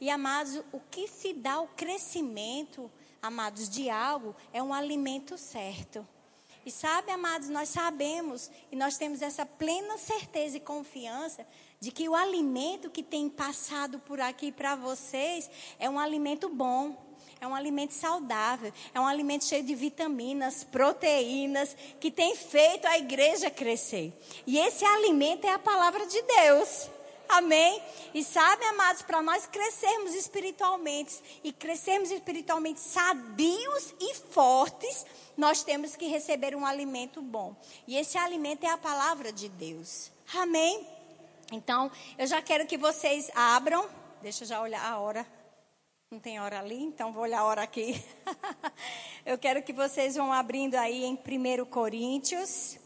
E, amados, o que se dá o crescimento, amados, de algo é um alimento certo. E sabe, amados, nós sabemos e nós temos essa plena certeza e confiança de que o alimento que tem passado por aqui para vocês é um alimento bom. É um alimento saudável, é um alimento cheio de vitaminas, proteínas, que tem feito a igreja crescer. E esse alimento é a palavra de Deus. Amém? E sabe, amados, para nós crescermos espiritualmente e crescermos espiritualmente sadios e fortes, nós temos que receber um alimento bom. E esse alimento é a palavra de Deus. Amém? Então, eu já quero que vocês abram. Deixa eu já olhar a hora. Não tem hora ali, então vou olhar a hora aqui. eu quero que vocês vão abrindo aí em 1 Coríntios.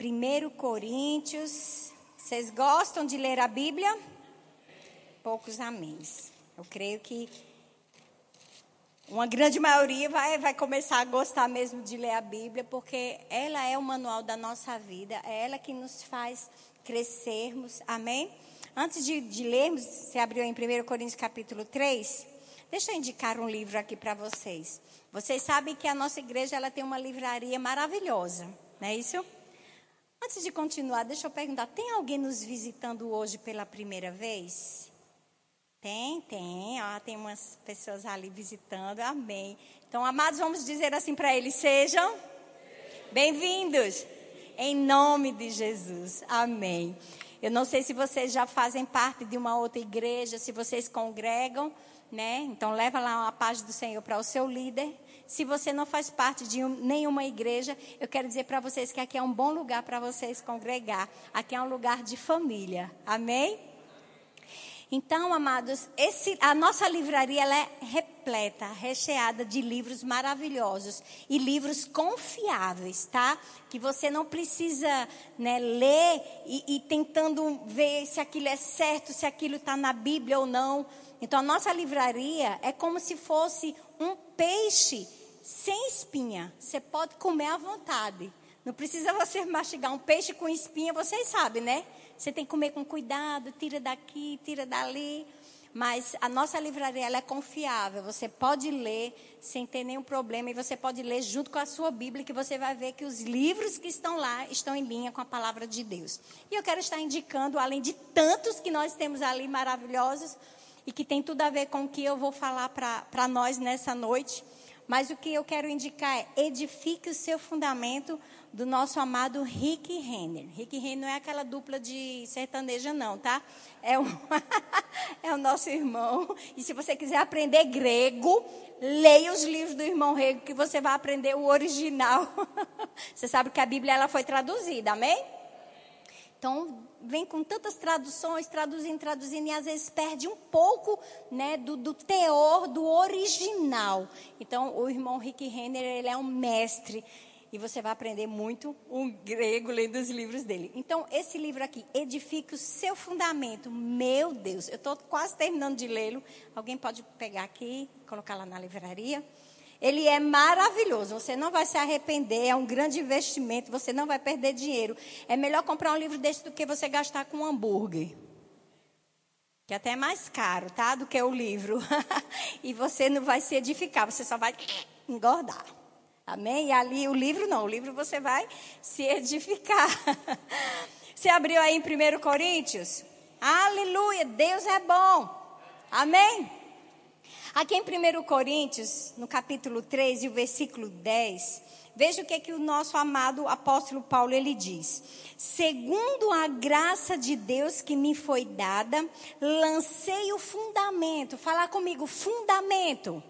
1 Coríntios. Vocês gostam de ler a Bíblia? Poucos améns. Eu creio que uma grande maioria vai, vai começar a gostar mesmo de ler a Bíblia, porque ela é o manual da nossa vida, é ela que nos faz crescermos. Amém? Antes de, de lermos, você abriu em 1 Coríntios capítulo 3, deixa eu indicar um livro aqui para vocês. Vocês sabem que a nossa igreja ela tem uma livraria maravilhosa, não é isso? Antes de continuar, deixa eu perguntar: tem alguém nos visitando hoje pela primeira vez? Tem, tem. Ó, tem umas pessoas ali visitando. Amém. Então, amados, vamos dizer assim para eles: sejam bem-vindos. Em nome de Jesus. Amém. Eu não sei se vocês já fazem parte de uma outra igreja, se vocês congregam, né? Então leva lá a paz do Senhor para o seu líder. Se você não faz parte de um, nenhuma igreja, eu quero dizer para vocês que aqui é um bom lugar para vocês congregar. Aqui é um lugar de família. Amém? Então, amados, esse, a nossa livraria ela é repleta, recheada de livros maravilhosos e livros confiáveis, tá? Que você não precisa né, ler e, e tentando ver se aquilo é certo, se aquilo está na Bíblia ou não. Então, a nossa livraria é como se fosse um peixe sem espinha. Você pode comer à vontade. Não precisa você mastigar um peixe com espinha, vocês sabem, né? Você tem que comer com cuidado, tira daqui, tira dali. Mas a nossa livraria ela é confiável. Você pode ler sem ter nenhum problema e você pode ler junto com a sua Bíblia que você vai ver que os livros que estão lá estão em linha com a palavra de Deus. E eu quero estar indicando, além de tantos que nós temos ali maravilhosos e que tem tudo a ver com o que eu vou falar para nós nessa noite. Mas o que eu quero indicar é edifique o seu fundamento do nosso amado Rick Renner. Rick Renner não é aquela dupla de sertaneja, não, tá? É, um é o nosso irmão. E se você quiser aprender grego, leia os livros do irmão Rego, que você vai aprender o original. você sabe que a Bíblia ela foi traduzida, amém? Então, vem com tantas traduções, traduzindo, traduzindo, e às vezes perde um pouco né, do, do teor, do original. Então, o irmão Rick Renner, ele é um mestre e você vai aprender muito um grego lendo os livros dele. Então, esse livro aqui, Edifique o Seu Fundamento. Meu Deus, eu estou quase terminando de lê-lo. Alguém pode pegar aqui, colocar lá na livraria. Ele é maravilhoso, você não vai se arrepender, é um grande investimento, você não vai perder dinheiro. É melhor comprar um livro desse do que você gastar com um hambúrguer. Que até é mais caro, tá? Do que o livro. e você não vai se edificar, você só vai engordar. Amém? E ali o livro não, o livro você vai se edificar. Você abriu aí em 1 Coríntios? Aleluia, Deus é bom. Amém? Aqui em 1 Coríntios, no capítulo 3 e o versículo 10, veja o que, é que o nosso amado apóstolo Paulo ele diz. Segundo a graça de Deus que me foi dada, lancei o fundamento. Fala comigo, fundamento.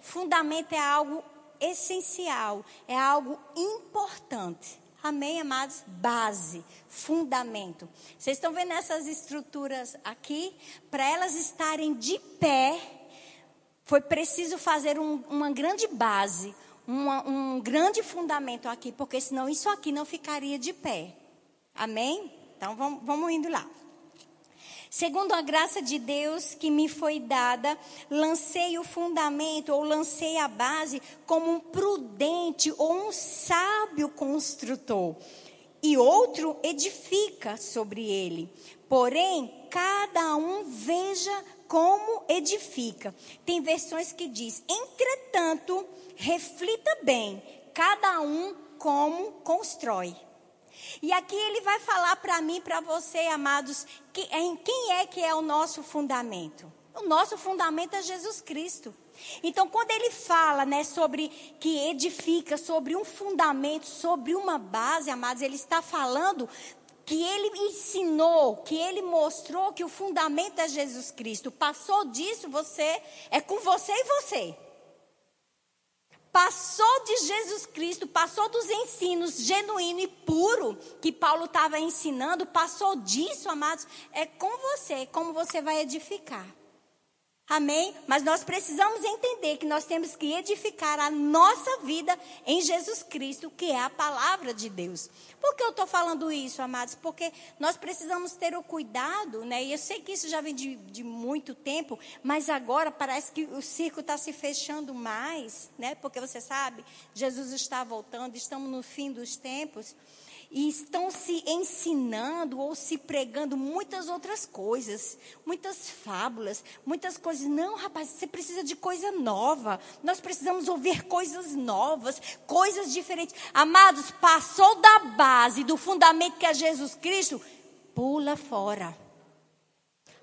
Fundamento é algo essencial, é algo importante. Amém, amados? Base, fundamento. Vocês estão vendo essas estruturas aqui? Para elas estarem de pé, foi preciso fazer um, uma grande base, uma, um grande fundamento aqui, porque senão isso aqui não ficaria de pé. Amém? Então vamos, vamos indo lá. Segundo a graça de Deus que me foi dada, lancei o fundamento ou lancei a base como um prudente ou um sábio construtor. E outro edifica sobre ele. Porém, cada um veja como edifica. Tem versões que diz: "Entretanto, reflita bem, cada um como constrói". E aqui ele vai falar para mim, para você, amados, que, em quem é que é o nosso fundamento? O nosso fundamento é Jesus Cristo. Então, quando ele fala, né, sobre que edifica sobre um fundamento, sobre uma base, amados, ele está falando que ele ensinou, que ele mostrou que o fundamento é Jesus Cristo. Passou disso, você é com você e você. Passou de Jesus Cristo, passou dos ensinos genuíno e puro que Paulo estava ensinando, passou disso, amados, é com você, como você vai edificar. Amém? Mas nós precisamos entender que nós temos que edificar a nossa vida em Jesus Cristo, que é a palavra de Deus. Por que eu estou falando isso, amados? Porque nós precisamos ter o cuidado, né? E eu sei que isso já vem de, de muito tempo, mas agora parece que o circo está se fechando mais, né? Porque você sabe, Jesus está voltando, estamos no fim dos tempos e estão se ensinando ou se pregando muitas outras coisas, muitas fábulas, muitas coisas. Não, rapaz, você precisa de coisa nova. Nós precisamos ouvir coisas novas, coisas diferentes. Amados, passou da base, do fundamento que é Jesus Cristo, pula fora.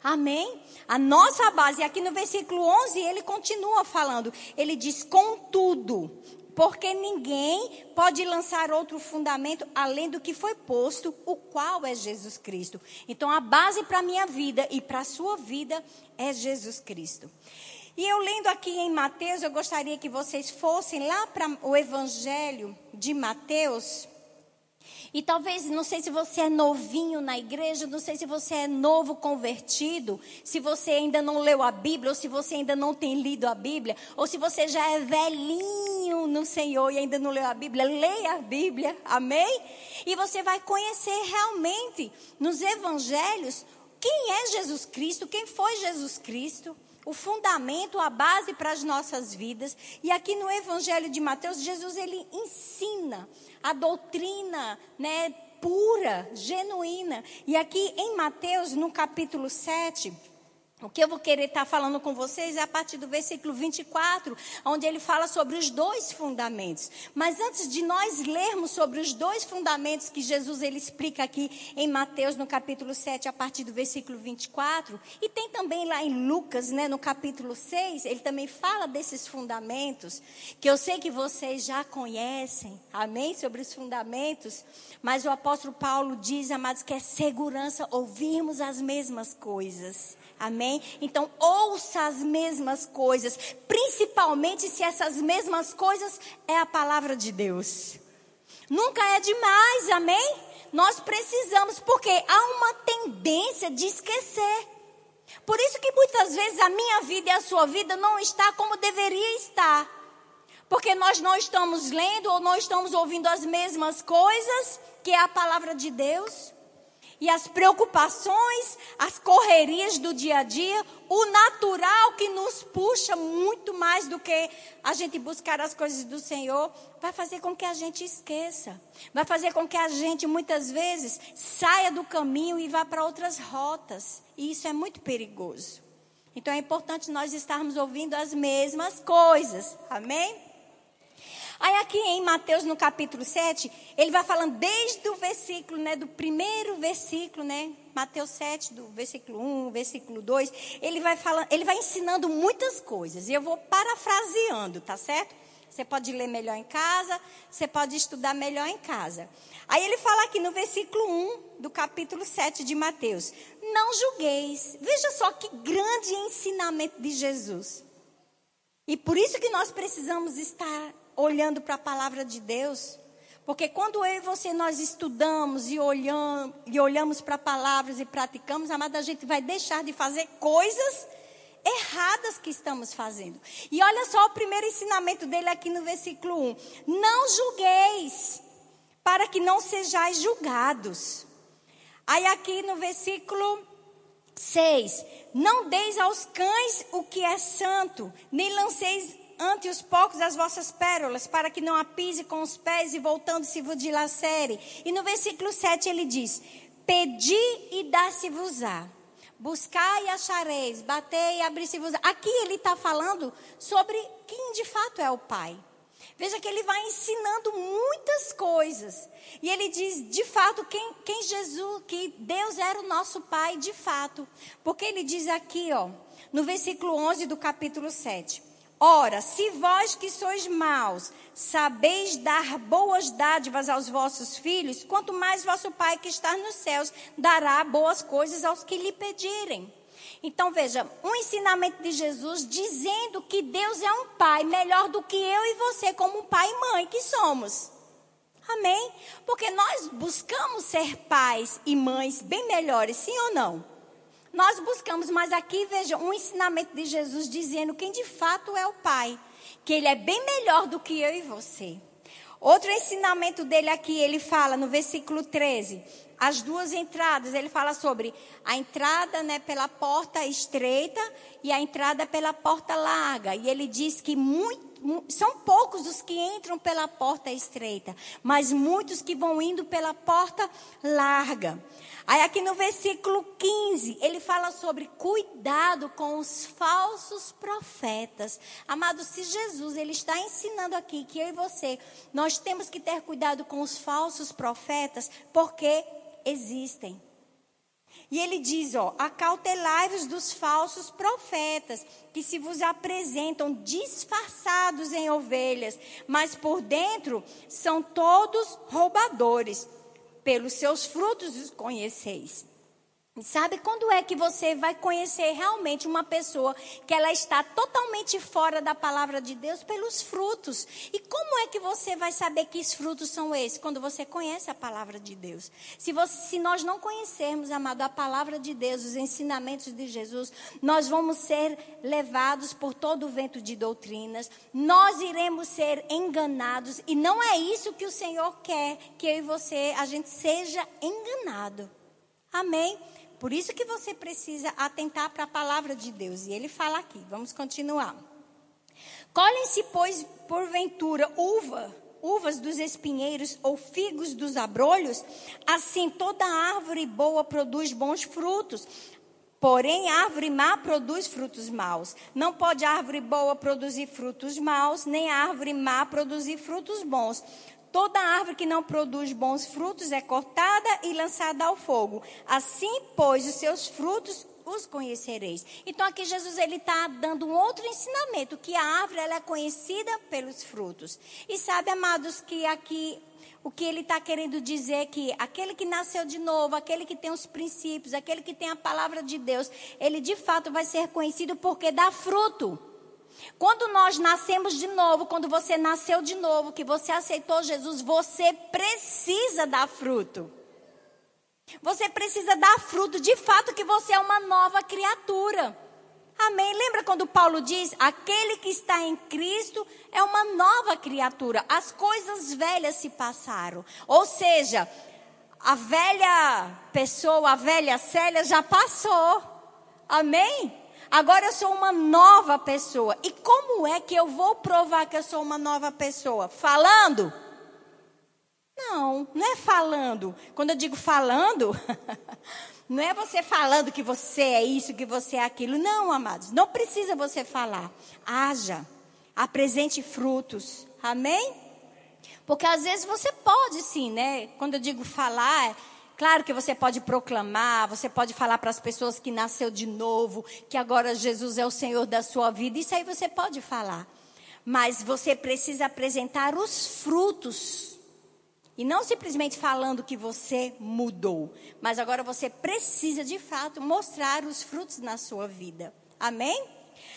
Amém? A nossa base, aqui no versículo 11, ele continua falando. Ele diz: Contudo, porque ninguém pode lançar outro fundamento além do que foi posto, o qual é Jesus Cristo. Então, a base para a minha vida e para a sua vida é Jesus Cristo. E eu lendo aqui em Mateus, eu gostaria que vocês fossem lá para o Evangelho de Mateus. E talvez, não sei se você é novinho na igreja, não sei se você é novo convertido, se você ainda não leu a Bíblia, ou se você ainda não tem lido a Bíblia, ou se você já é velhinho no Senhor e ainda não leu a Bíblia, leia a Bíblia, amém? E você vai conhecer realmente nos evangelhos quem é Jesus Cristo, quem foi Jesus Cristo o fundamento, a base para as nossas vidas. E aqui no Evangelho de Mateus, Jesus ele ensina a doutrina, né, pura, genuína. E aqui em Mateus, no capítulo 7, o que eu vou querer estar falando com vocês é a partir do versículo 24, onde ele fala sobre os dois fundamentos. Mas antes de nós lermos sobre os dois fundamentos que Jesus ele explica aqui em Mateus no capítulo 7, a partir do versículo 24, e tem também lá em Lucas, né, no capítulo 6, ele também fala desses fundamentos, que eu sei que vocês já conhecem, amém, sobre os fundamentos, mas o apóstolo Paulo diz, amados, que é segurança ouvirmos as mesmas coisas. Amém? Então, ouça as mesmas coisas, principalmente se essas mesmas coisas é a palavra de Deus. Nunca é demais, amém? Nós precisamos, porque há uma tendência de esquecer. Por isso que muitas vezes a minha vida e a sua vida não está como deveria estar. Porque nós não estamos lendo ou não estamos ouvindo as mesmas coisas que é a palavra de Deus e as preocupações, as correrias do dia a dia, o natural que nos puxa muito mais do que a gente buscar as coisas do Senhor, vai fazer com que a gente esqueça. Vai fazer com que a gente muitas vezes saia do caminho e vá para outras rotas. E isso é muito perigoso. Então é importante nós estarmos ouvindo as mesmas coisas. Amém? Aí aqui em Mateus no capítulo 7, ele vai falando desde o versículo, né, do primeiro versículo, né, Mateus 7, do versículo 1, versículo 2, ele vai falando, ele vai ensinando muitas coisas, e eu vou parafraseando, tá certo? Você pode ler melhor em casa, você pode estudar melhor em casa. Aí ele fala aqui no versículo 1 do capítulo 7 de Mateus: Não julgueis. Veja só que grande ensinamento de Jesus. E por isso que nós precisamos estar olhando para a palavra de Deus. Porque quando eu e você nós estudamos e olhamos, e olhamos para palavras e praticamos, amada, a gente vai deixar de fazer coisas erradas que estamos fazendo. E olha só o primeiro ensinamento dele aqui no versículo 1. Não julgueis, para que não sejais julgados. Aí aqui no versículo 6. Não deis aos cães o que é santo, nem lanceis ante os porcos as vossas pérolas, para que não a pise com os pés e voltando-se vos dilacere. E no versículo 7 ele diz: Pedi e dá-se-vos-á. Buscar e achareis, bater e abrir-se-vos. Aqui ele está falando sobre quem de fato é o Pai. Veja que ele vai ensinando muitas coisas. E ele diz, de fato, quem, quem Jesus, que Deus era o nosso Pai, de fato. Porque ele diz aqui, ó, no versículo 11 do capítulo 7. Ora, se vós que sois maus, sabeis dar boas dádivas aos vossos filhos, quanto mais vosso Pai que está nos céus dará boas coisas aos que lhe pedirem. Então veja, um ensinamento de Jesus dizendo que Deus é um pai melhor do que eu e você, como pai e mãe que somos. Amém? Porque nós buscamos ser pais e mães bem melhores, sim ou não? Nós buscamos, mas aqui veja um ensinamento de Jesus dizendo quem de fato é o Pai, que ele é bem melhor do que eu e você. Outro ensinamento dele aqui, ele fala no versículo 13, as duas entradas, ele fala sobre a entrada né, pela porta estreita e a entrada pela porta larga. E ele diz que muito, são poucos os que entram pela porta estreita, mas muitos que vão indo pela porta larga. Aí aqui no versículo 15, ele fala sobre cuidado com os falsos profetas. Amado, se Jesus ele está ensinando aqui que eu e você, nós temos que ter cuidado com os falsos profetas, porque existem. E ele diz, ó, acautelai-vos dos falsos profetas, que se vos apresentam disfarçados em ovelhas, mas por dentro são todos roubadores pelos seus frutos os conheceis. Sabe quando é que você vai conhecer realmente uma pessoa que ela está totalmente fora da palavra de Deus pelos frutos? E como é que você vai saber que os frutos são esses? Quando você conhece a palavra de Deus. Se, você, se nós não conhecermos, amado, a palavra de Deus, os ensinamentos de Jesus, nós vamos ser levados por todo o vento de doutrinas, nós iremos ser enganados e não é isso que o Senhor quer, que eu e você, a gente seja enganado. Amém? Por isso que você precisa atentar para a palavra de Deus. E ele fala aqui, vamos continuar. Colhem-se, pois, porventura, uva, uvas dos espinheiros ou figos dos abrolhos, assim toda árvore boa produz bons frutos. Porém, árvore má produz frutos maus. Não pode árvore boa produzir frutos maus, nem árvore má produzir frutos bons. Toda árvore que não produz bons frutos é cortada e lançada ao fogo. Assim, pois, os seus frutos os conhecereis. Então aqui Jesus ele está dando um outro ensinamento que a árvore ela é conhecida pelos frutos. E sabe, amados, que aqui o que ele está querendo dizer é que aquele que nasceu de novo, aquele que tem os princípios, aquele que tem a palavra de Deus, ele de fato vai ser conhecido porque dá fruto. Quando nós nascemos de novo, quando você nasceu de novo, que você aceitou Jesus, você precisa dar fruto. Você precisa dar fruto, de fato que você é uma nova criatura. Amém? Lembra quando Paulo diz: aquele que está em Cristo é uma nova criatura. As coisas velhas se passaram. Ou seja, a velha pessoa, a velha Célia já passou. Amém? Agora eu sou uma nova pessoa. E como é que eu vou provar que eu sou uma nova pessoa? Falando? Não, não é falando. Quando eu digo falando, não é você falando que você é isso, que você é aquilo. Não, amados, não precisa você falar. Haja, apresente frutos. Amém? Porque às vezes você pode sim, né? Quando eu digo falar, Claro que você pode proclamar, você pode falar para as pessoas que nasceu de novo, que agora Jesus é o Senhor da sua vida. Isso aí você pode falar. Mas você precisa apresentar os frutos. E não simplesmente falando que você mudou, mas agora você precisa de fato mostrar os frutos na sua vida. Amém?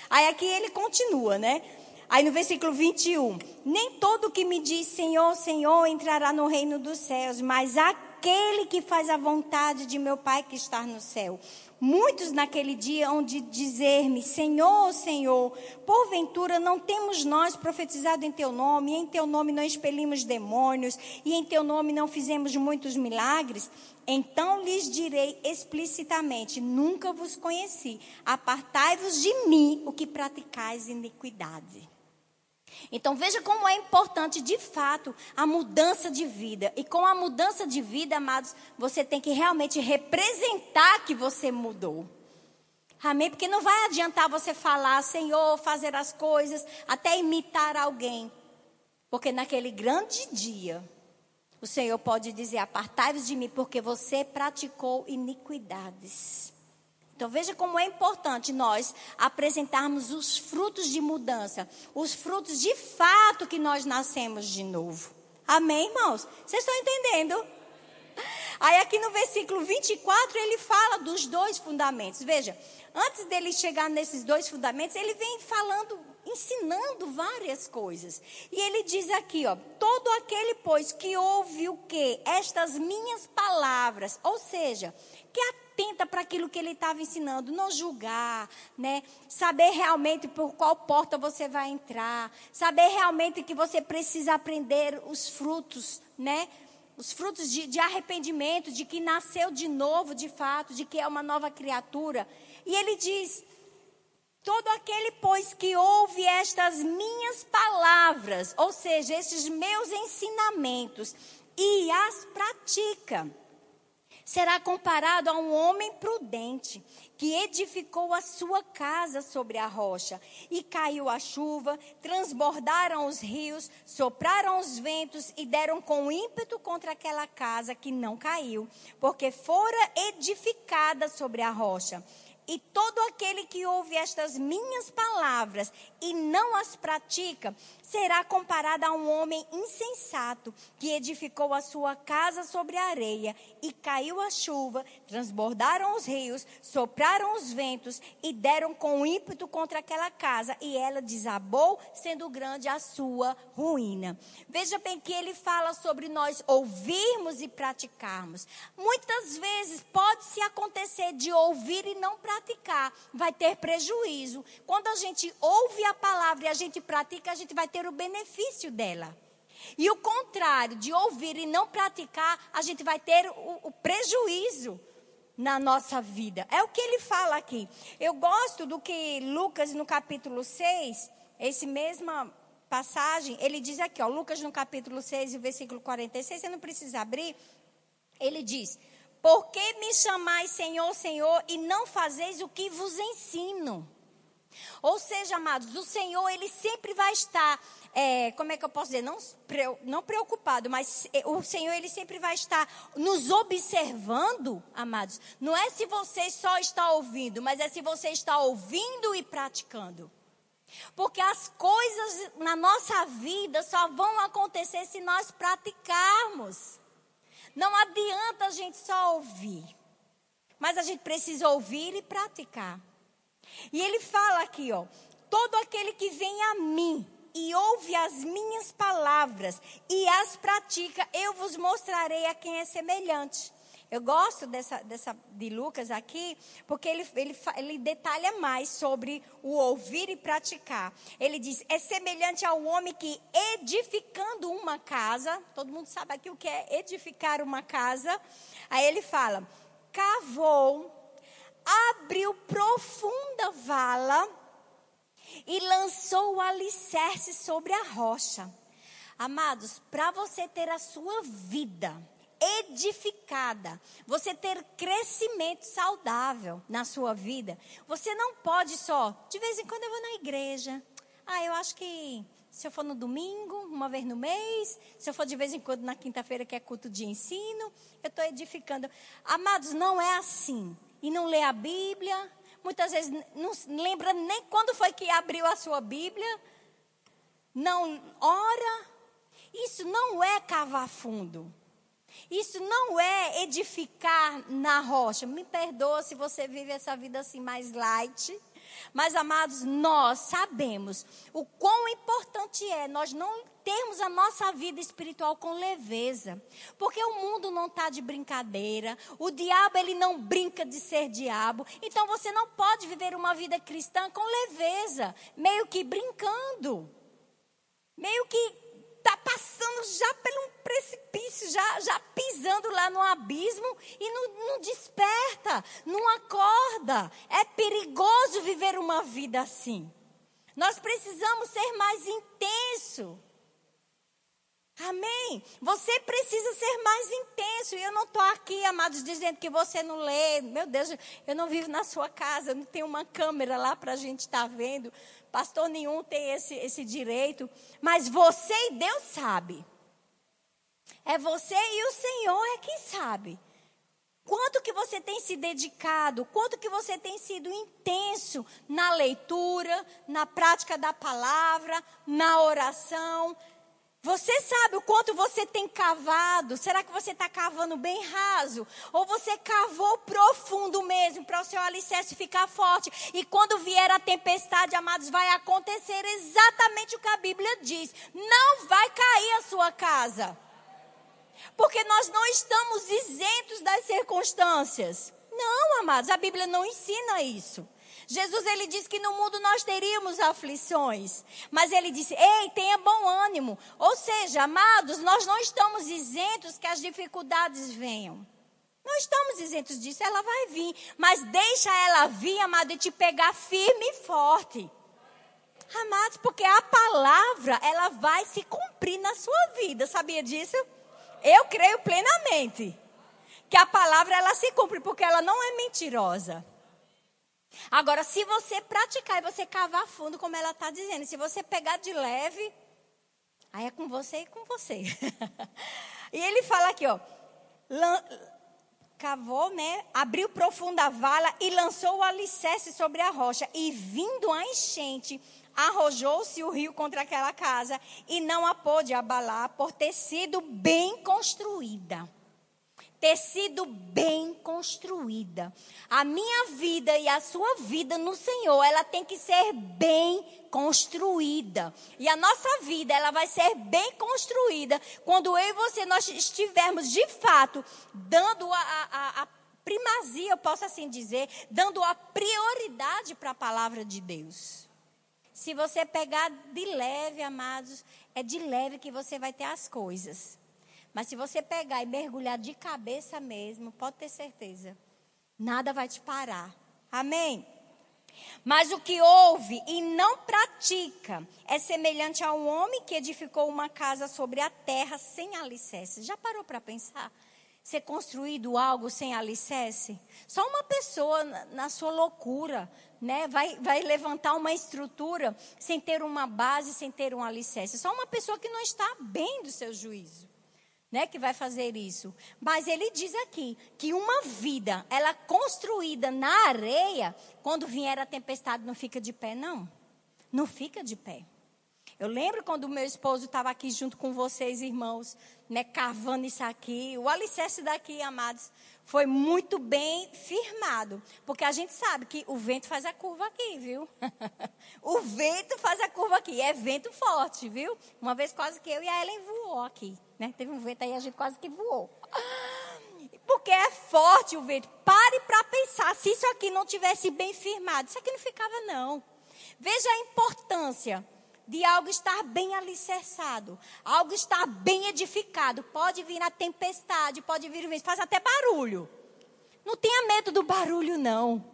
Aí aqui ele continua, né? Aí no versículo 21, nem todo que me diz Senhor, Senhor entrará no reino dos céus, mas aquele aquele que faz a vontade de meu Pai que está no céu. Muitos naquele dia hão de dizer-me: Senhor, Senhor, porventura não temos nós profetizado em teu nome, e em teu nome não expelimos demônios, e em teu nome não fizemos muitos milagres? Então lhes direi explicitamente: Nunca vos conheci. Apartai-vos de mim, o que praticais iniquidade. Então veja como é importante de fato a mudança de vida. E com a mudança de vida, amados, você tem que realmente representar que você mudou. Amém? Porque não vai adiantar você falar, Senhor, fazer as coisas, até imitar alguém. Porque naquele grande dia, o Senhor pode dizer: Apartai-vos de mim, porque você praticou iniquidades. Então veja como é importante nós apresentarmos os frutos de mudança, os frutos de fato que nós nascemos de novo. Amém, irmãos? Vocês estão entendendo? Aí aqui no versículo 24 ele fala dos dois fundamentos. Veja, antes dele chegar nesses dois fundamentos, ele vem falando, ensinando várias coisas. E ele diz aqui, ó, todo aquele pois que ouve o que? Estas minhas palavras, ou seja, que atenta para aquilo que ele estava ensinando, não julgar, né? Saber realmente por qual porta você vai entrar, saber realmente que você precisa aprender os frutos, né? Os frutos de, de arrependimento, de que nasceu de novo, de fato, de que é uma nova criatura. E ele diz: Todo aquele, pois, que ouve estas minhas palavras, ou seja, estes meus ensinamentos, e as pratica, será comparado a um homem prudente que edificou a sua casa sobre a rocha. E caiu a chuva, transbordaram os rios, sopraram os ventos e deram com ímpeto contra aquela casa que não caiu, porque fora edificada sobre a rocha. E todo aquele que ouve estas minhas palavras e não as pratica, será comparado a um homem insensato que edificou a sua casa sobre a areia e caiu a chuva, transbordaram os rios, sopraram os ventos e deram com ímpeto contra aquela casa e ela desabou, sendo grande a sua ruína. Veja bem que ele fala sobre nós ouvirmos e praticarmos. Muitas vezes pode se acontecer de ouvir e não praticar, vai ter prejuízo. Quando a gente ouve a palavra e a gente pratica, a gente vai ter o benefício dela. E o contrário, de ouvir e não praticar, a gente vai ter o, o prejuízo na nossa vida. É o que ele fala aqui. Eu gosto do que Lucas no capítulo 6, esse mesma passagem, ele diz aqui, ó, Lucas no capítulo 6, versículo 46, você não precisa abrir. Ele diz: Por que me chamais Senhor, Senhor, e não fazeis o que vos ensino? Ou seja, amados, o Senhor, ele sempre vai estar, é, como é que eu posso dizer, não, não preocupado, mas é, o Senhor, ele sempre vai estar nos observando, amados. Não é se você só está ouvindo, mas é se você está ouvindo e praticando. Porque as coisas na nossa vida só vão acontecer se nós praticarmos. Não adianta a gente só ouvir, mas a gente precisa ouvir e praticar. E ele fala aqui, ó: todo aquele que vem a mim e ouve as minhas palavras e as pratica, eu vos mostrarei a quem é semelhante. Eu gosto dessa, dessa de Lucas aqui, porque ele, ele, ele detalha mais sobre o ouvir e praticar. Ele diz: é semelhante ao homem que edificando uma casa, todo mundo sabe aqui o que é edificar uma casa. Aí ele fala: cavou abriu profunda vala e lançou o alicerce sobre a rocha. Amados, para você ter a sua vida edificada, você ter crescimento saudável na sua vida, você não pode só, de vez em quando eu vou na igreja. Ah, eu acho que se eu for no domingo, uma vez no mês, se eu for de vez em quando na quinta-feira, que é culto de ensino, eu estou edificando. Amados, não é assim e não lê a Bíblia, muitas vezes não lembra nem quando foi que abriu a sua Bíblia, não ora. Isso não é cavar fundo. Isso não é edificar na rocha. Me perdoa se você vive essa vida assim mais light. Mas, amados, nós sabemos o quão importante é nós não termos a nossa vida espiritual com leveza. Porque o mundo não está de brincadeira. O diabo, ele não brinca de ser diabo. Então, você não pode viver uma vida cristã com leveza. Meio que brincando. Meio que está passando já por um precipício, já, já pisando lá no abismo e não, não desperta, não acorda. É perigoso viver uma vida assim. Nós precisamos ser mais intenso. Amém? Você precisa ser mais intenso. E eu não estou aqui, amados, dizendo que você não lê. Meu Deus, eu não vivo na sua casa, não tem uma câmera lá para a gente estar tá vendo. Pastor nenhum tem esse, esse direito. Mas você e Deus sabe. É você e o Senhor é quem sabe. Quanto que você tem se dedicado, quanto que você tem sido intenso na leitura, na prática da palavra, na oração. Você sabe o quanto você tem cavado? Será que você está cavando bem raso? Ou você cavou profundo mesmo para o seu alicerce ficar forte? E quando vier a tempestade, amados, vai acontecer exatamente o que a Bíblia diz: não vai cair a sua casa. Porque nós não estamos isentos das circunstâncias. Não, amados, a Bíblia não ensina isso. Jesus ele disse que no mundo nós teríamos aflições, mas ele disse: "Ei, tenha bom ânimo". Ou seja, amados, nós não estamos isentos que as dificuldades venham. Não estamos isentos disso, ela vai vir, mas deixa ela vir, amado, e te pegar firme e forte. Amados, porque a palavra, ela vai se cumprir na sua vida, sabia disso? Eu creio plenamente que a palavra ela se cumpre porque ela não é mentirosa. Agora, se você praticar e você cavar fundo, como ela está dizendo, se você pegar de leve, aí é com você e com você. e ele fala aqui, ó, cavou, né? Abriu profunda vala e lançou o alicerce sobre a rocha. E vindo a enchente, arrojou-se o rio contra aquela casa e não a pôde abalar por ter sido bem construída. Ter sido bem construída. A minha vida e a sua vida no Senhor, ela tem que ser bem construída. E a nossa vida, ela vai ser bem construída quando eu e você nós estivermos de fato dando a, a, a primazia, eu posso assim dizer, dando a prioridade para a palavra de Deus. Se você pegar de leve, amados, é de leve que você vai ter as coisas. Mas se você pegar e mergulhar de cabeça mesmo, pode ter certeza, nada vai te parar. Amém? Mas o que ouve e não pratica é semelhante a um homem que edificou uma casa sobre a terra sem alicerce. Já parou para pensar? Ser construído algo sem alicerce? Só uma pessoa, na sua loucura, né, vai, vai levantar uma estrutura sem ter uma base, sem ter um alicerce. Só uma pessoa que não está bem do seu juízo. Né, que vai fazer isso. Mas ele diz aqui que uma vida, ela construída na areia, quando vier a tempestade, não fica de pé, não. Não fica de pé. Eu lembro quando o meu esposo estava aqui junto com vocês, irmãos, né, cavando isso aqui. O alicerce daqui, amados, foi muito bem firmado. Porque a gente sabe que o vento faz a curva aqui, viu? o vento faz a curva aqui. É vento forte, viu? Uma vez quase que eu e a Ellen voou aqui. Né? Teve um vento aí, a gente quase que voou. Porque é forte o vento. Pare para pensar. Se isso aqui não tivesse bem firmado, isso aqui não ficava, não. Veja a importância de algo estar bem alicerçado, algo estar bem edificado. Pode vir a tempestade, pode vir o faz até barulho. Não tenha medo do barulho, não.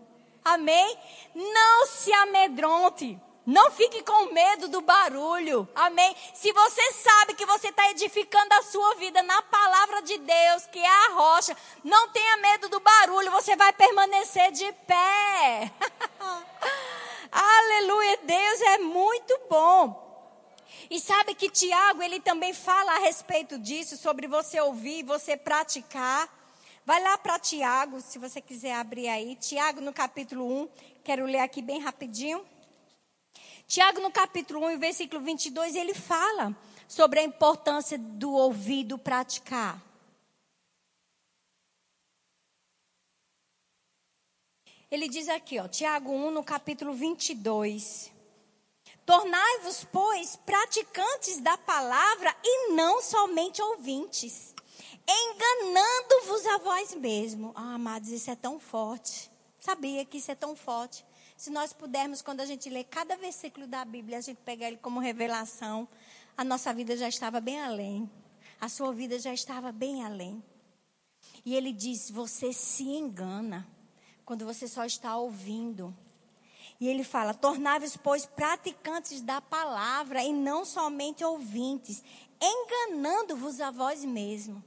Amém? Não se amedronte. Não fique com medo do barulho. Amém? Se você sabe que você está edificando a sua vida na palavra de Deus, que é a rocha, não tenha medo do barulho, você vai permanecer de pé. Aleluia, Deus é muito bom. E sabe que Tiago, ele também fala a respeito disso, sobre você ouvir, você praticar. Vai lá para Tiago, se você quiser abrir aí. Tiago no capítulo 1, quero ler aqui bem rapidinho. Tiago no capítulo 1, versículo 22, ele fala sobre a importância do ouvido praticar. Ele diz aqui, ó, Tiago 1, no capítulo 22. Tornai-vos, pois, praticantes da palavra e não somente ouvintes, enganando-vos a vós mesmos. Ah, amados, isso é tão forte. Sabia que isso é tão forte. Se nós pudermos, quando a gente lê cada versículo da Bíblia, a gente pegar ele como revelação, a nossa vida já estava bem além. A sua vida já estava bem além. E ele diz: você se engana quando você só está ouvindo. E ele fala: tornai-vos, pois, praticantes da palavra e não somente ouvintes, enganando-vos a vós mesmo.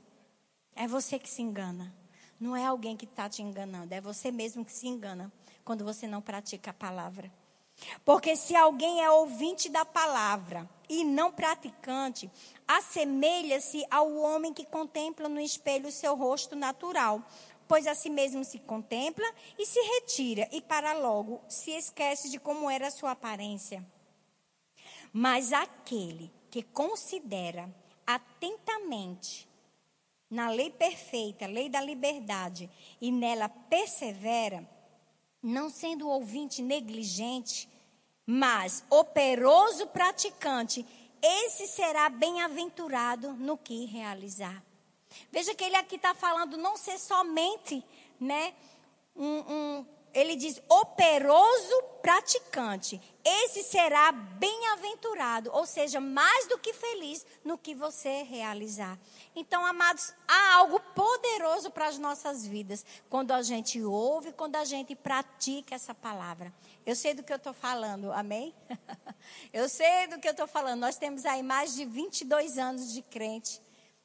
É você que se engana. Não é alguém que está te enganando, é você mesmo que se engana quando você não pratica a palavra. Porque se alguém é ouvinte da palavra e não praticante, assemelha-se ao homem que contempla no espelho o seu rosto natural, pois a si mesmo se contempla e se retira, e para logo se esquece de como era a sua aparência. Mas aquele que considera atentamente na lei perfeita, lei da liberdade, e nela persevera, não sendo ouvinte negligente, mas operoso praticante, esse será bem-aventurado no que realizar. Veja que ele aqui está falando não ser somente, né, um, um ele diz operoso praticante. Esse será bem-aventurado, ou seja, mais do que feliz no que você realizar. Então, amados, há algo poderoso para as nossas vidas quando a gente ouve, quando a gente pratica essa palavra. Eu sei do que eu estou falando, amém? eu sei do que eu estou falando. Nós temos aí mais de 22 anos de crente.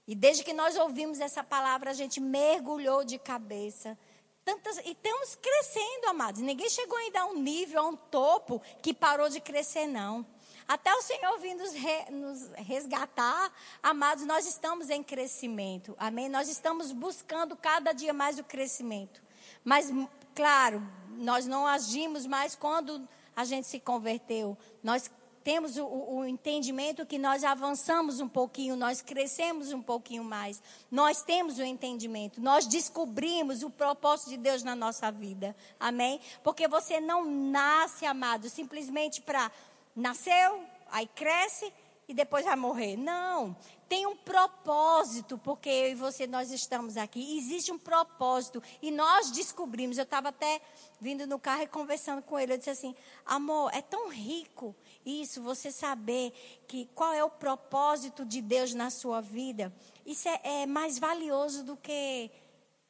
E desde que nós ouvimos essa palavra, a gente mergulhou de cabeça Tantas, e estamos crescendo, amados. Ninguém chegou ainda a um nível, a um topo que parou de crescer, não. Até o Senhor vir nos, re, nos resgatar, amados, nós estamos em crescimento. Amém? Nós estamos buscando cada dia mais o crescimento. Mas, claro, nós não agimos mais quando a gente se converteu. Nós temos o, o, entendimento que nós avançamos um pouquinho, nós crescemos um pouquinho mais. Nós temos o entendimento, nós descobrimos o propósito de Deus na nossa vida. Amém? Porque você não nasce, amado, simplesmente para nasceu, aí cresce e depois vai morrer. Não tem um propósito, porque eu e você, nós estamos aqui. Existe um propósito. E nós descobrimos, eu estava até vindo no carro e conversando com ele. Eu disse assim: amor, é tão rico isso, você saber que qual é o propósito de Deus na sua vida. Isso é, é mais valioso do que.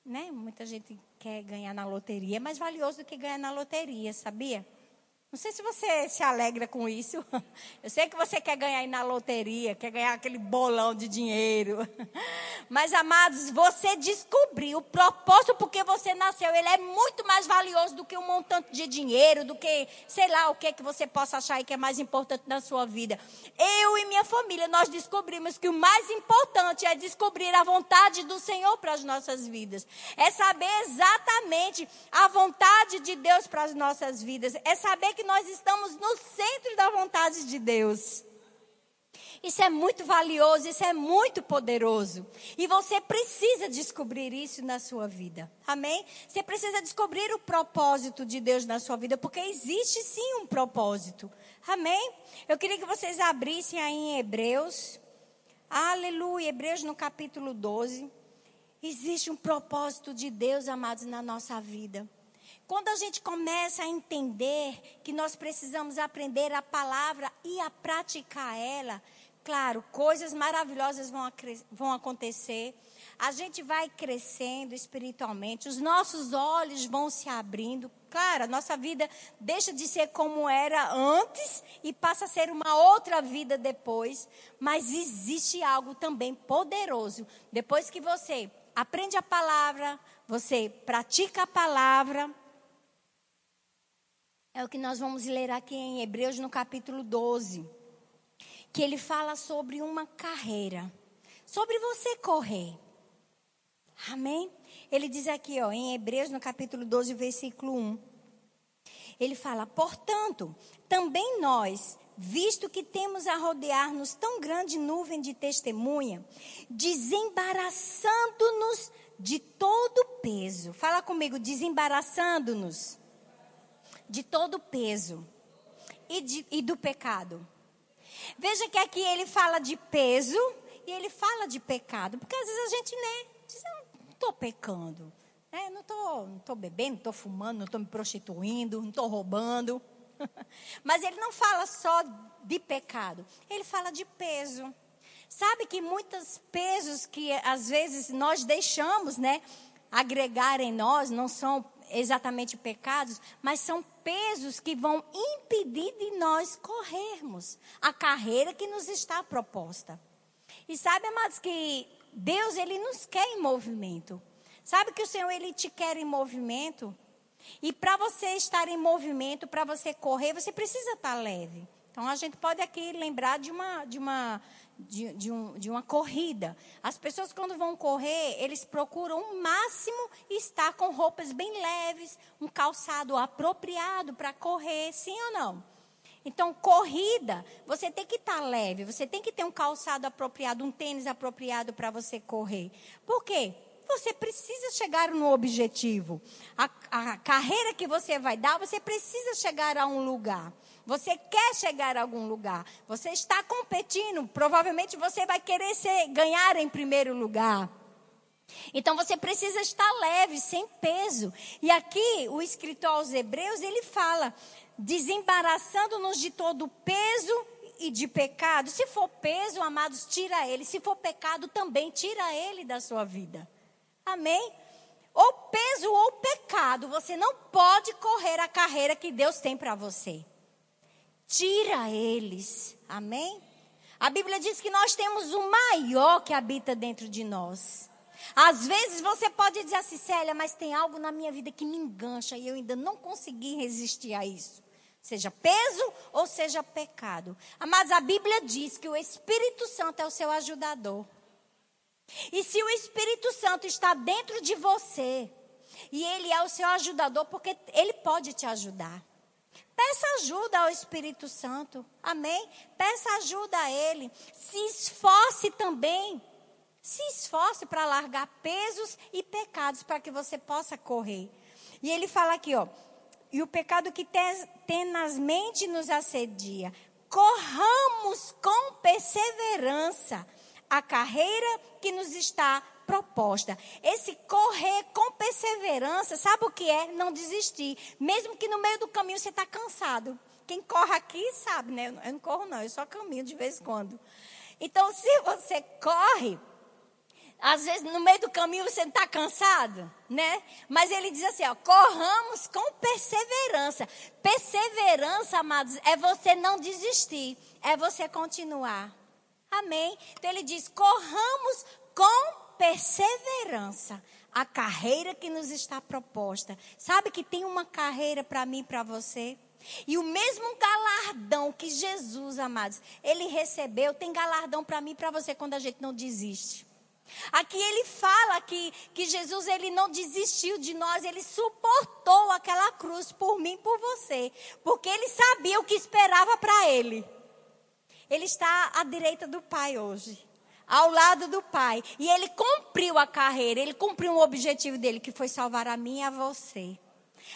Né? Muita gente quer ganhar na loteria. É mais valioso do que ganhar na loteria, sabia? Não sei se você se alegra com isso. Eu sei que você quer ganhar aí na loteria, quer ganhar aquele bolão de dinheiro. Mas, amados, você descobriu o propósito porque você nasceu. Ele é muito mais valioso do que um montante de dinheiro, do que sei lá o que, que você possa achar aí que é mais importante na sua vida. Eu e minha família, nós descobrimos que o mais importante é descobrir a vontade do Senhor para as nossas vidas. É saber exatamente a vontade de Deus para as nossas vidas. É saber que nós estamos no centro da vontade de Deus. Isso é muito valioso, isso é muito poderoso. E você precisa descobrir isso na sua vida. Amém? Você precisa descobrir o propósito de Deus na sua vida, porque existe sim um propósito. Amém? Eu queria que vocês abrissem aí em Hebreus. Aleluia, Hebreus no capítulo 12. Existe um propósito de Deus, amados, na nossa vida. Quando a gente começa a entender que nós precisamos aprender a palavra e a praticar ela, claro, coisas maravilhosas vão, vão acontecer. A gente vai crescendo espiritualmente, os nossos olhos vão se abrindo. Claro, a nossa vida deixa de ser como era antes e passa a ser uma outra vida depois. Mas existe algo também poderoso. Depois que você aprende a palavra, você pratica a palavra, é o que nós vamos ler aqui em Hebreus no capítulo 12. Que ele fala sobre uma carreira. Sobre você correr. Amém? Ele diz aqui, ó, em Hebreus no capítulo 12, versículo 1. Ele fala: "Portanto, também nós, visto que temos a rodear-nos tão grande nuvem de testemunha, desembaraçando-nos de todo peso. Fala comigo, desembaraçando-nos de todo o peso e, de, e do pecado. Veja que aqui ele fala de peso e ele fala de pecado, porque às vezes a gente né, diz, eu não estou pecando, né, não estou não tô bebendo, não estou fumando, não estou me prostituindo, não estou roubando. Mas ele não fala só de pecado, ele fala de peso. Sabe que muitos pesos que às vezes nós deixamos, né, agregar em nós não são exatamente pecados, mas são pesos que vão impedir de nós corrermos a carreira que nos está proposta. E sabe, amados, que Deus, ele nos quer em movimento. Sabe que o Senhor, ele te quer em movimento? E para você estar em movimento, para você correr, você precisa estar tá leve. Então a gente pode aqui lembrar de uma, de uma, de, de, um, de uma corrida. As pessoas, quando vão correr, eles procuram o máximo estar com roupas bem leves, um calçado apropriado para correr, sim ou não? Então, corrida, você tem que estar tá leve, você tem que ter um calçado apropriado, um tênis apropriado para você correr. Por quê? Você precisa chegar no objetivo. A, a carreira que você vai dar, você precisa chegar a um lugar. Você quer chegar a algum lugar. Você está competindo. Provavelmente você vai querer ser, ganhar em primeiro lugar. Então você precisa estar leve, sem peso. E aqui o escritor aos Hebreus ele fala: desembaraçando-nos de todo peso e de pecado. Se for peso, amados, tira ele. Se for pecado, também tira ele da sua vida. Amém? Ou peso ou pecado, você não pode correr a carreira que Deus tem para você. Tira eles. Amém? A Bíblia diz que nós temos o maior que habita dentro de nós. Às vezes você pode dizer assim, Célia, mas tem algo na minha vida que me engancha e eu ainda não consegui resistir a isso. Seja peso ou seja pecado. Mas a Bíblia diz que o Espírito Santo é o seu ajudador. E se o Espírito Santo está dentro de você, e ele é o seu ajudador, porque ele pode te ajudar. Peça ajuda ao Espírito Santo. Amém? Peça ajuda a Ele. Se esforce também. Se esforce para largar pesos e pecados para que você possa correr. E ele fala aqui, ó. E o pecado que tenazmente nos assedia. Corramos com perseverança a carreira que nos está proposta. Esse correr com perseverança, sabe o que é? Não desistir. Mesmo que no meio do caminho você está cansado. Quem corre aqui sabe, né? Eu não corro, não, eu só caminho de vez em quando. Então, se você corre, às vezes no meio do caminho você não está cansado, né? Mas ele diz assim: ó, corramos com perseverança. Perseverança, amados, é você não desistir, é você continuar. Amém? Então ele diz: corramos com perseverança a carreira que nos está proposta. Sabe que tem uma carreira para mim e para você? E o mesmo galardão que Jesus, amados, ele recebeu, tem galardão para mim e para você quando a gente não desiste. Aqui ele fala que, que Jesus ele não desistiu de nós, ele suportou aquela cruz por mim por você, porque ele sabia o que esperava para ele. Ele está à direita do Pai hoje ao lado do Pai. E ele cumpriu a carreira, ele cumpriu o objetivo dele, que foi salvar a mim e a você.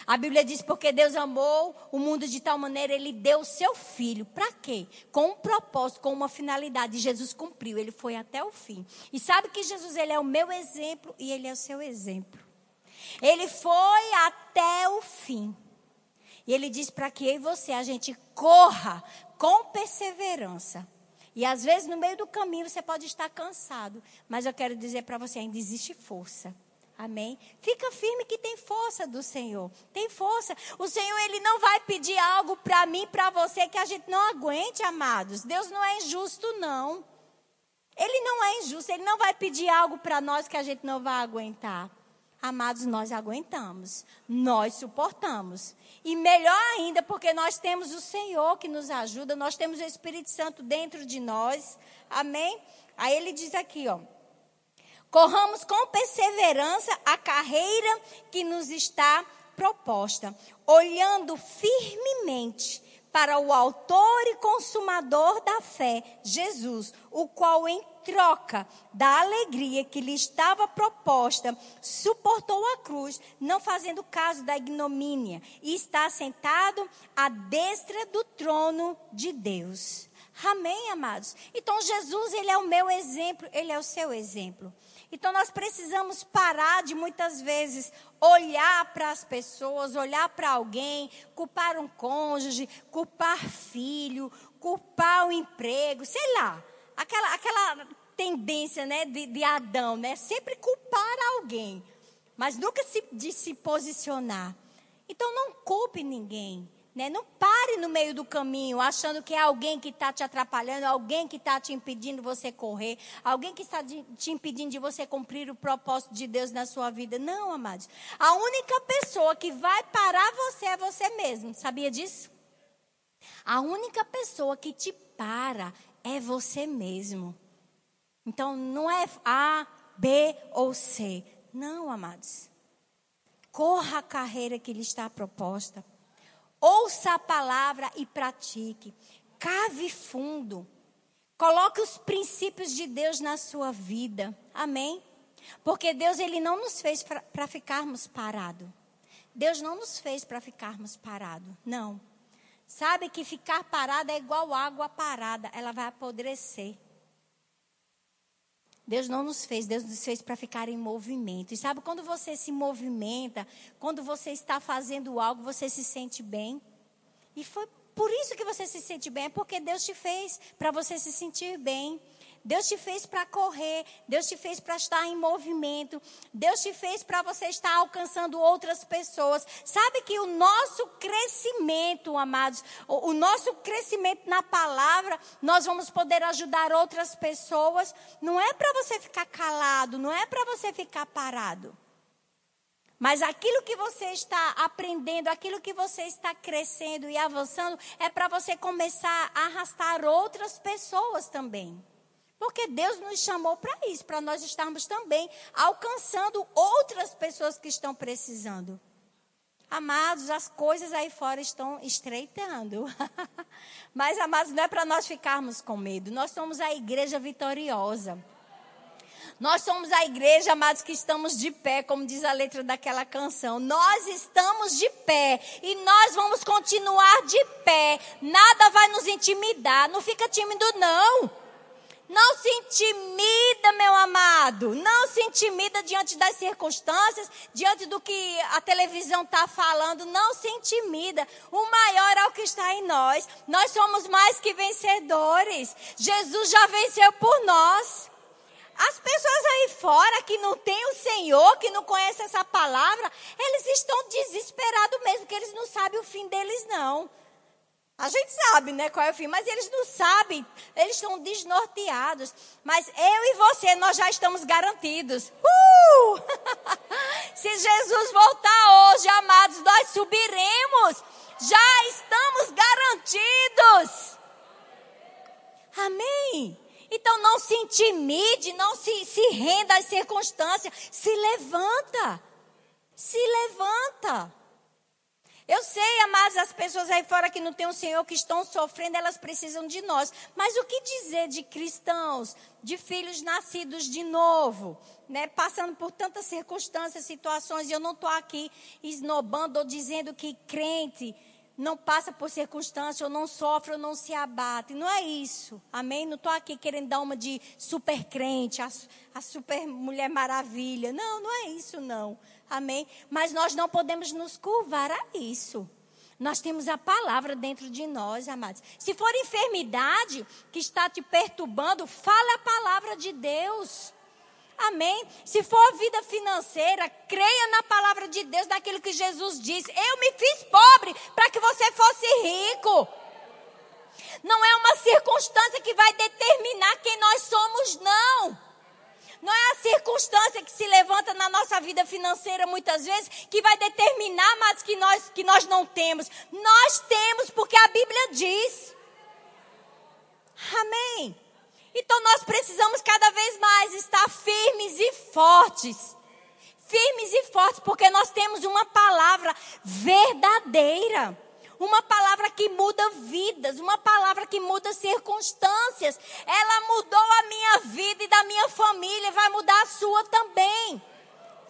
A Bíblia diz: porque Deus amou o mundo de tal maneira, ele deu o seu filho. Para quê? Com um propósito, com uma finalidade. E Jesus cumpriu, ele foi até o fim. E sabe que Jesus ele é o meu exemplo e ele é o seu exemplo. Ele foi até o fim. E ele diz para que eu e você a gente corra com perseverança e às vezes no meio do caminho você pode estar cansado, mas eu quero dizer para você, ainda existe força. Amém? Fica firme que tem força do Senhor. Tem força. O Senhor, Ele não vai pedir algo para mim, para você, que a gente não aguente, amados. Deus não é injusto, não. Ele não é injusto. Ele não vai pedir algo para nós que a gente não vai aguentar. Amados, nós aguentamos. Nós suportamos. E melhor ainda, porque nós temos o Senhor que nos ajuda, nós temos o Espírito Santo dentro de nós. Amém? Aí ele diz aqui, ó. Corramos com perseverança a carreira que nos está proposta, olhando firmemente para o autor e consumador da fé, Jesus, o qual em troca da alegria que lhe estava proposta, suportou a cruz, não fazendo caso da ignomínia, e está sentado à destra do trono de Deus. Amém, amados? Então Jesus, ele é o meu exemplo, ele é o seu exemplo. Então nós precisamos parar de muitas vezes olhar para as pessoas, olhar para alguém, culpar um cônjuge, culpar filho, culpar o emprego, sei lá. Aquela, aquela tendência né, de, de Adão, né? Sempre culpar alguém. mas nunca se, de se posicionar. Então não culpe ninguém. Né? Não pare no meio do caminho achando que é alguém que está te atrapalhando, alguém que está te impedindo você correr, alguém que está te impedindo de você cumprir o propósito de Deus na sua vida. Não, amados. A única pessoa que vai parar você é você mesmo. Sabia disso? A única pessoa que te para é você mesmo. Então não é A, B ou C. Não, amados. Corra a carreira que lhe está proposta. Ouça a palavra e pratique. Cave fundo. Coloque os princípios de Deus na sua vida. Amém? Porque Deus ele não nos fez para ficarmos parados. Deus não nos fez para ficarmos parados. Não. Sabe que ficar parado é igual água parada, ela vai apodrecer. Deus não nos fez, Deus nos fez para ficar em movimento. E sabe quando você se movimenta, quando você está fazendo algo, você se sente bem? E foi por isso que você se sente bem, é porque Deus te fez para você se sentir bem. Deus te fez para correr, Deus te fez para estar em movimento, Deus te fez para você estar alcançando outras pessoas. Sabe que o nosso crescimento, amados, o, o nosso crescimento na palavra, nós vamos poder ajudar outras pessoas. Não é para você ficar calado, não é para você ficar parado. Mas aquilo que você está aprendendo, aquilo que você está crescendo e avançando, é para você começar a arrastar outras pessoas também. Porque Deus nos chamou para isso, para nós estarmos também alcançando outras pessoas que estão precisando. Amados, as coisas aí fora estão estreitando. Mas, amados, não é para nós ficarmos com medo. Nós somos a igreja vitoriosa. Nós somos a igreja, amados, que estamos de pé, como diz a letra daquela canção. Nós estamos de pé e nós vamos continuar de pé. Nada vai nos intimidar. Não fica tímido, não. Não se intimida, meu amado. Não se intimida diante das circunstâncias, diante do que a televisão está falando. Não se intimida. O maior é o que está em nós. Nós somos mais que vencedores. Jesus já venceu por nós. As pessoas aí fora que não têm o Senhor, que não conhecem essa palavra, eles estão desesperados mesmo, que eles não sabem o fim deles, não. A gente sabe, né, qual é o fim, mas eles não sabem, eles estão desnorteados. Mas eu e você, nós já estamos garantidos. Uh! Se Jesus voltar hoje, amados, nós subiremos. Já estamos garantidos. Amém. Então não se intimide, não se, se renda às circunstâncias. Se levanta. Se levanta. Eu sei, amados, as pessoas aí fora que não têm o Senhor, que estão sofrendo, elas precisam de nós. Mas o que dizer de cristãos, de filhos nascidos de novo, né? Passando por tantas circunstâncias, situações, e eu não estou aqui esnobando ou dizendo que crente não passa por circunstância, ou não sofre, ou não se abate. Não é isso. Amém? Não estou aqui querendo dar uma de super crente, a, a super mulher maravilha. Não, não é isso, não. Amém? Mas nós não podemos nos curvar a isso. Nós temos a palavra dentro de nós, amados. Se for enfermidade que está te perturbando, fale a palavra de Deus. Amém? Se for vida financeira, creia na palavra de Deus, daquilo que Jesus disse. Eu me fiz pobre para que você fosse rico. Não é uma circunstância que vai determinar quem nós somos, não. Não é a circunstância que se levanta na nossa vida financeira muitas vezes que vai determinar, mas que nós, que nós não temos. Nós temos porque a Bíblia diz. Amém. Então nós precisamos cada vez mais estar firmes e fortes. Firmes e fortes, porque nós temos uma palavra verdadeira. Uma palavra que muda vidas, uma palavra que muda circunstâncias. Ela mudou a minha vida e da minha família, vai mudar a sua também.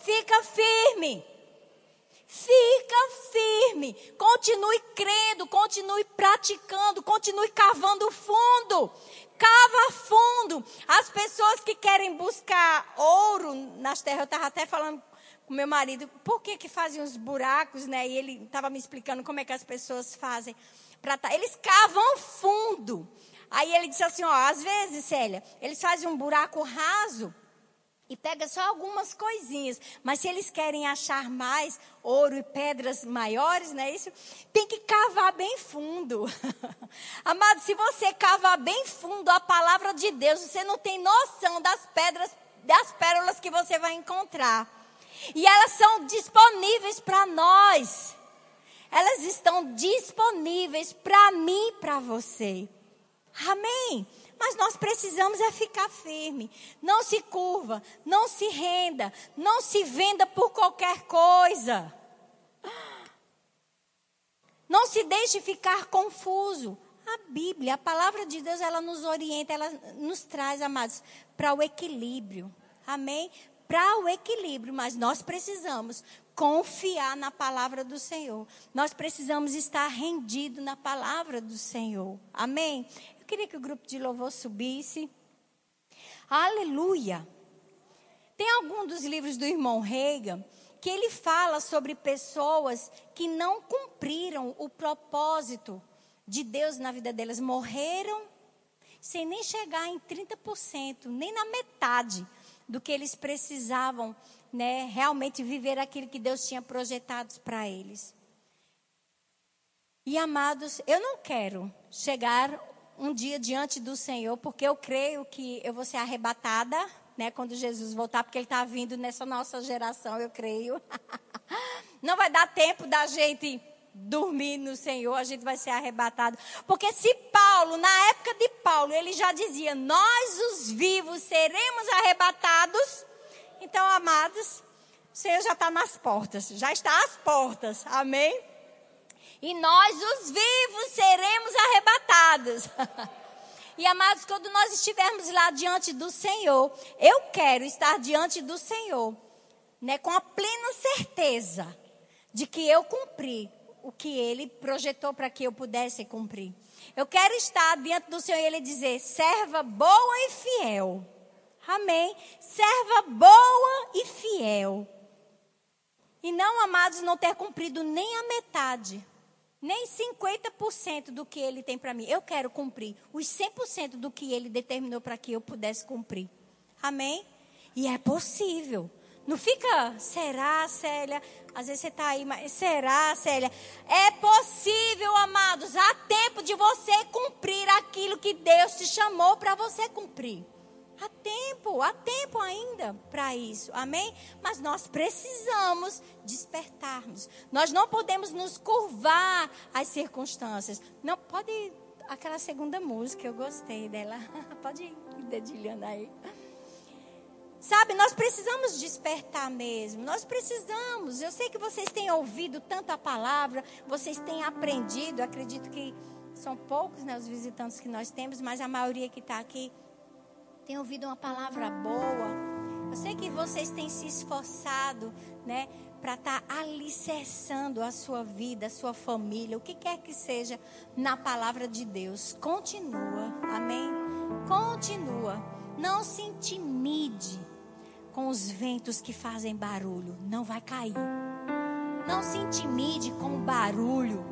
Fica firme. Fica firme. Continue crendo, continue praticando, continue cavando fundo. Cava fundo. As pessoas que querem buscar ouro nas terras, eu estava até falando o meu marido, por que que fazem os buracos, né? E ele estava me explicando como é que as pessoas fazem. Pra tá, eles cavam fundo. Aí ele disse assim, ó, às vezes, Célia, eles fazem um buraco raso e pega só algumas coisinhas. Mas se eles querem achar mais ouro e pedras maiores, não é isso? Tem que cavar bem fundo. Amado, se você cavar bem fundo a palavra de Deus, você não tem noção das pedras, das pérolas que você vai encontrar. E elas são disponíveis para nós. Elas estão disponíveis para mim e para você. Amém? Mas nós precisamos é ficar firme. Não se curva, não se renda, não se venda por qualquer coisa. Não se deixe ficar confuso. A Bíblia, a palavra de Deus, ela nos orienta, ela nos traz, amados, para o equilíbrio. Amém? Para o equilíbrio, mas nós precisamos confiar na palavra do Senhor. Nós precisamos estar rendido na palavra do Senhor. Amém? queria que o grupo de louvor subisse. Aleluia! Tem algum dos livros do irmão Reagan que ele fala sobre pessoas que não cumpriram o propósito de Deus na vida delas, morreram sem nem chegar em 30%, nem na metade do que eles precisavam, né, realmente viver aquilo que Deus tinha projetado para eles. E amados, eu não quero chegar um dia diante do Senhor, porque eu creio que eu vou ser arrebatada, né, quando Jesus voltar, porque ele está vindo nessa nossa geração, eu creio. Não vai dar tempo da gente dormir no Senhor, a gente vai ser arrebatado. Porque se Paulo, na época de Paulo, ele já dizia: Nós, os vivos, seremos arrebatados. Então, amados, o Senhor já está nas portas, já está às portas, amém? E nós, os vivos, seremos arrebatados. e amados, quando nós estivermos lá diante do Senhor, eu quero estar diante do Senhor, né, com a plena certeza de que eu cumpri o que Ele projetou para que eu pudesse cumprir. Eu quero estar diante do Senhor e Ele dizer: serva boa e fiel. Amém. Serva boa e fiel. E não, amados, não ter cumprido nem a metade nem 50% do que ele tem para mim. Eu quero cumprir os 100% do que ele determinou para que eu pudesse cumprir. Amém? E é possível. Não fica, será, Célia? Às vezes você está aí, mas será, Célia? É possível, amados. Há tempo de você cumprir aquilo que Deus te chamou para você cumprir. Há tempo, há tempo ainda para isso, amém? Mas nós precisamos despertarmos. Nós não podemos nos curvar às circunstâncias. Não pode aquela segunda música, eu gostei dela. pode ir dedilhando aí. Sabe, nós precisamos despertar mesmo. Nós precisamos. Eu sei que vocês têm ouvido tanta palavra, vocês têm aprendido. Acredito que são poucos né, os visitantes que nós temos, mas a maioria que está aqui tem ouvido uma palavra boa. Eu sei que vocês têm se esforçado, né, para estar tá alicerçando a sua vida, a sua família, o que quer que seja, na palavra de Deus. Continua, amém? Continua. Não se intimide com os ventos que fazem barulho. Não vai cair. Não se intimide com o barulho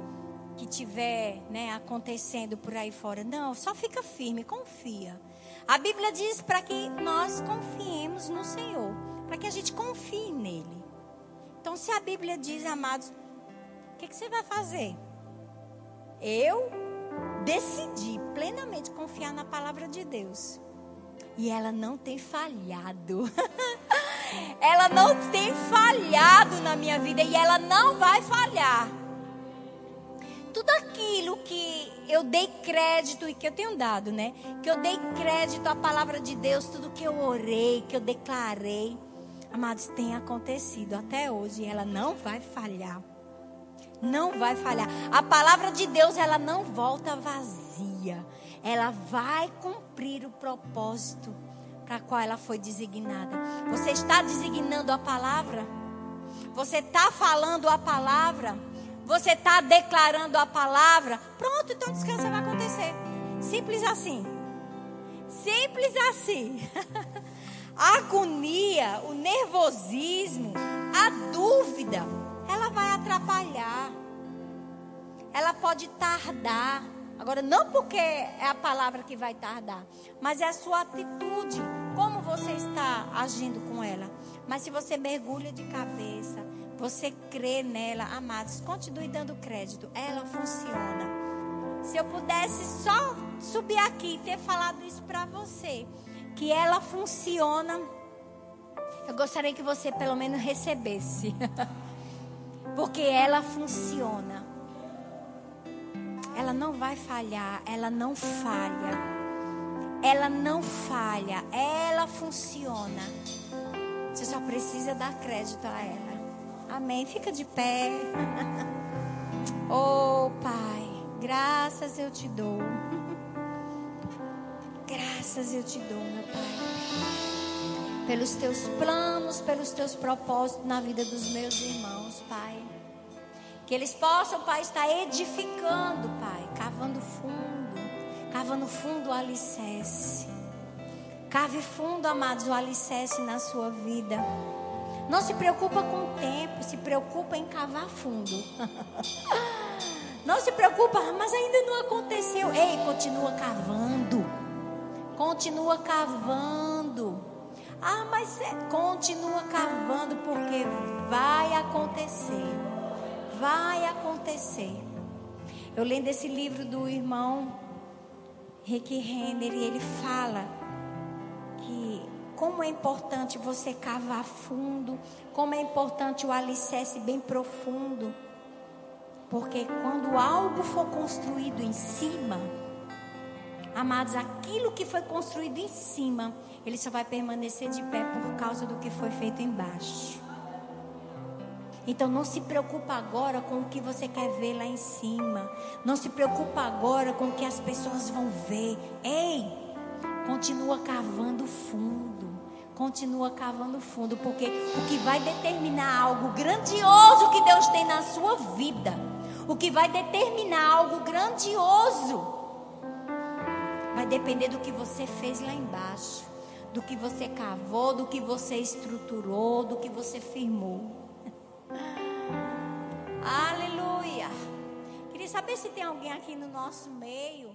que tiver né, acontecendo por aí fora. Não, só fica firme, confia. A Bíblia diz para que nós confiemos no Senhor, para que a gente confie nele. Então, se a Bíblia diz, amados, o que, que você vai fazer? Eu decidi plenamente confiar na palavra de Deus. E ela não tem falhado. ela não tem falhado na minha vida e ela não vai falhar tudo aquilo que eu dei crédito e que eu tenho dado, né? Que eu dei crédito à palavra de Deus, tudo que eu orei, que eu declarei, amados, tem acontecido até hoje e ela não vai falhar. Não vai falhar. A palavra de Deus, ela não volta vazia. Ela vai cumprir o propósito para qual ela foi designada. Você está designando a palavra? Você está falando a palavra? você está declarando a palavra, pronto, então descanso vai acontecer. Simples assim. Simples assim. A agonia, o nervosismo, a dúvida, ela vai atrapalhar. Ela pode tardar. Agora, não porque é a palavra que vai tardar, mas é a sua atitude. Como você está agindo com ela. Mas se você mergulha de cabeça, você crê nela, amados, continue dando crédito. Ela funciona. Se eu pudesse só subir aqui e ter falado isso para você, que ela funciona, eu gostaria que você pelo menos recebesse. Porque ela funciona. Ela não vai falhar, ela não falha. Ela não falha, ela funciona. Você só precisa dar crédito a ela. Amém. Fica de pé. oh, Pai, graças eu te dou. Graças eu te dou, meu Pai. Pelos teus planos, pelos teus propósitos na vida dos meus irmãos, Pai. Que eles possam, Pai, estar edificando, Pai, cavando fundo, cavando fundo o alicerce. Cave fundo, amados, o alicerce na sua vida. Não se preocupa com o tempo, se preocupa em cavar fundo. Não se preocupa, mas ainda não aconteceu. Ei, continua cavando. Continua cavando. Ah, mas é, continua cavando porque vai acontecer vai acontecer. Eu lendo esse livro do irmão Rick Renner e ele fala que como é importante você cavar fundo, como é importante o alicerce bem profundo. Porque quando algo for construído em cima, amados, aquilo que foi construído em cima, ele só vai permanecer de pé por causa do que foi feito embaixo. Então não se preocupa agora com o que você quer ver lá em cima. Não se preocupa agora com o que as pessoas vão ver. Ei, continua cavando fundo. Continua cavando fundo, porque o que vai determinar algo grandioso que Deus tem na sua vida, o que vai determinar algo grandioso, vai depender do que você fez lá embaixo, do que você cavou, do que você estruturou, do que você firmou. Aleluia. Queria saber se tem alguém aqui no nosso meio